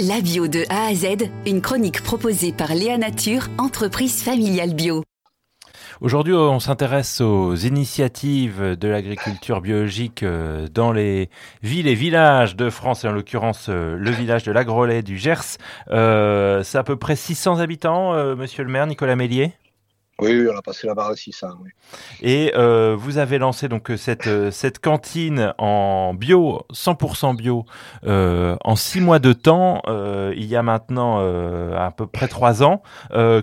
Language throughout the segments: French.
La bio de A à Z, une chronique proposée par Léa Nature, entreprise familiale bio. Aujourd'hui, on s'intéresse aux initiatives de l'agriculture biologique euh, dans les villes et villages de France, et en l'occurrence euh, le village de l'Agrolet du Gers. Euh, c'est à peu près 600 habitants, monsieur le maire Nicolas Mélier? Oui, on a passé la barre de 600. Oui. Et euh, vous avez lancé donc cette, euh, cette cantine en bio, 100% bio, euh, en six mois de temps, euh, il y a maintenant euh, à peu près trois ans.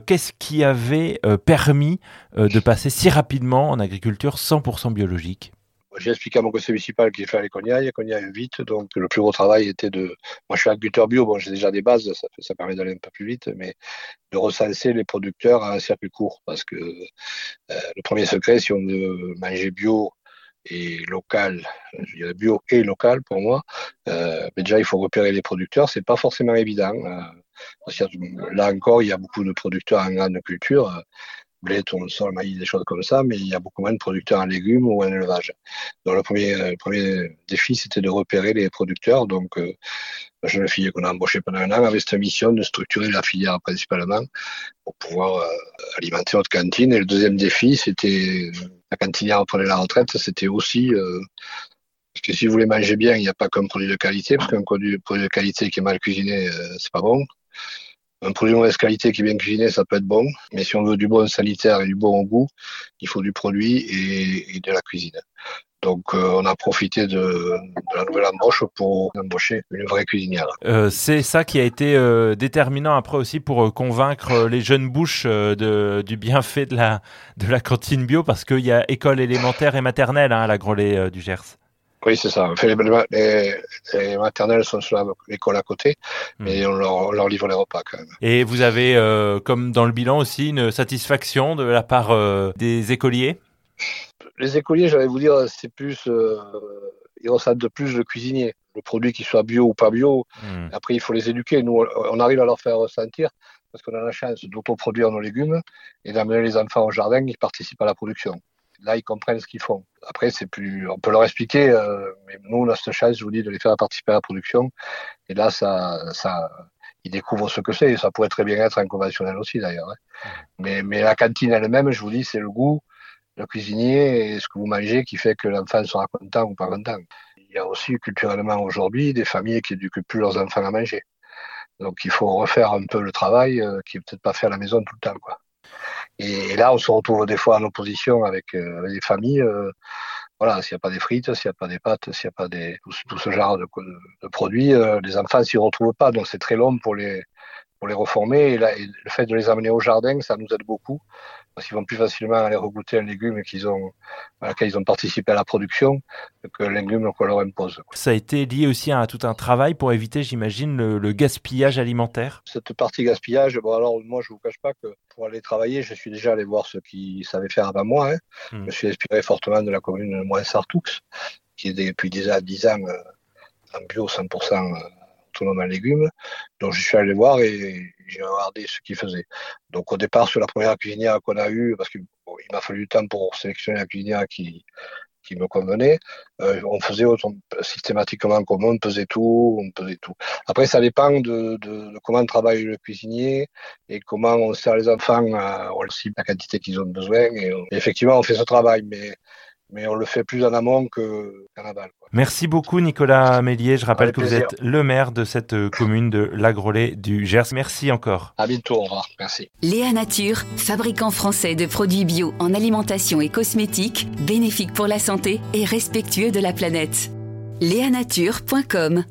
Qu'est-ce qui avait permis de passer si rapidement en agriculture 100% biologique? J'ai expliqué à mon conseil municipal qu'il fallait qu'on y aille, qu'on y aille vite. Donc, le plus gros travail était de. Moi, je suis agriculteur bio, bon, j'ai déjà des bases, ça, permet d'aller un peu plus vite, mais de recenser les producteurs à un circuit court. Parce que euh, le premier secret, si on veut manger bio et local, je dirais bio et local pour moi, euh, mais déjà, il faut repérer les producteurs. C'est pas forcément évident. Euh, là encore, il y a beaucoup de producteurs en grande culture blé, tournesol, maïs, des choses comme ça, mais il y a beaucoup moins de producteurs en légumes ou en élevage. Donc le premier, le premier défi, c'était de repérer les producteurs. Donc euh, la jeune fille qu'on a embauchée pendant un an avait cette mission de structurer la filière principalement pour pouvoir euh, alimenter notre cantine. Et le deuxième défi, c'était la cantinière prenait la retraite, c'était aussi euh, parce que si vous voulez manger bien, il n'y a pas qu'un produit de qualité, parce qu'un produit, de qualité qui est mal cuisiné, euh, c'est pas bon. Un produit de mauvaise qualité qui est bien cuisiné, ça peut être bon, mais si on veut du bon sanitaire et du bon goût, il faut du produit et, de la cuisine. Donc euh, on a profité de, la nouvelle embauche pour embaucher une vraie cuisinière. Euh, c'est ça qui a été euh, déterminant après aussi pour euh, convaincre les jeunes bouches euh, de, du bienfait de la, de la cantine bio parce qu'il y a école élémentaire et maternelle hein, à la Grelais du Gers. Oui, c'est ça. Les, les, maternelles sont sur l'école à côté, hmm. mais on leur, on leur, livre les repas quand même. Et vous avez, euh, comme dans le bilan aussi, une satisfaction de la part euh, des écoliers? Les écoliers, j'allais vous dire, c'est plus, euh, ils ressentent de plus le cuisinier. Le produit qui soit bio ou pas bio, hmm. après il faut les éduquer. Nous, on arrive à leur faire ressentir parce qu'on a la chance d'autoproduire nos légumes et d'amener les enfants au jardin qui participent à la production là, ils comprennent ce qu'ils font. Après, c'est plus, on peut leur expliquer, euh, mais nous, on a cette chance, je vous dis, de les faire participer à la production. Et là, ça, ça, ils découvrent ce que c'est. Ça pourrait très bien être un conventionnel aussi, d'ailleurs. Hein. Mais, mais la cantine elle-même, je vous dis, c'est le goût, le cuisinier et ce que vous mangez qui fait que l'enfant sera content ou pas content. Il y a aussi culturellement aujourd'hui des familles qui n'éduquent plus leurs enfants à manger. Donc il faut refaire un peu le travail euh, qui est peut-être pas fait à la maison tout le temps, quoi. Et, là, on se retrouve des fois en opposition avec, euh, avec des familles. Euh, voilà, s'il n'y a pas des frites, s'il n'y a pas des pâtes, s'il n'y a pas des, tout, ce genre de, de, produits, euh, les enfants s'y retrouvent pas. Donc c'est très long pour les, pour les reformer. Et, là, et le fait de les amener au jardin, ça nous aide beaucoup parce qu'ils vont plus facilement aller regoûter un légume qu'ils ont, à laquelle ils ont participé à la production que le légume qu'on leur impose. Ça a été lié aussi à tout un travail pour éviter, j'imagine, le, le, gaspillage alimentaire. Cette partie gaspillage, bon alors moi je vous cache pas que pour aller travailler, je suis déjà allé voir ceux qui savaient faire avant moi. Hein. Mmh. Je me suis inspiré fortement de la commune de Moins-Sartoux, qui est depuis déjà 10 ans euh, en bio 100% autonome en légumes. Donc je suis allé voir et j'ai regardé ce qu'ils faisaient. Donc au départ, sur la première cuisinière qu'on a eue, parce qu'il m'a fallu du temps pour sélectionner la cuisinière qui, qui me convenait, euh, on faisait autant, systématiquement comme on pesait tout, on pesait tout. Après, ça dépend de, de, comment travaille le cuisinier et comment on sert les enfants, euh, on cible la quantité qu'ils ont besoin. Et, et, effectivement, on fait ce travail, mais mais on le fait plus en amont qu'en aval. Quoi. Merci beaucoup Nicolas Mélier. Je rappelle Avec que plaisir. vous êtes le maire de cette euh, commune de Lagrolet du Gers. Merci encore. À bientôt, au revoir. Merci. Léa Nature, fabricant français de produits bio en alimentation et cosmétiques, bénéfique pour la santé et respectueux de la planète. Léanature.com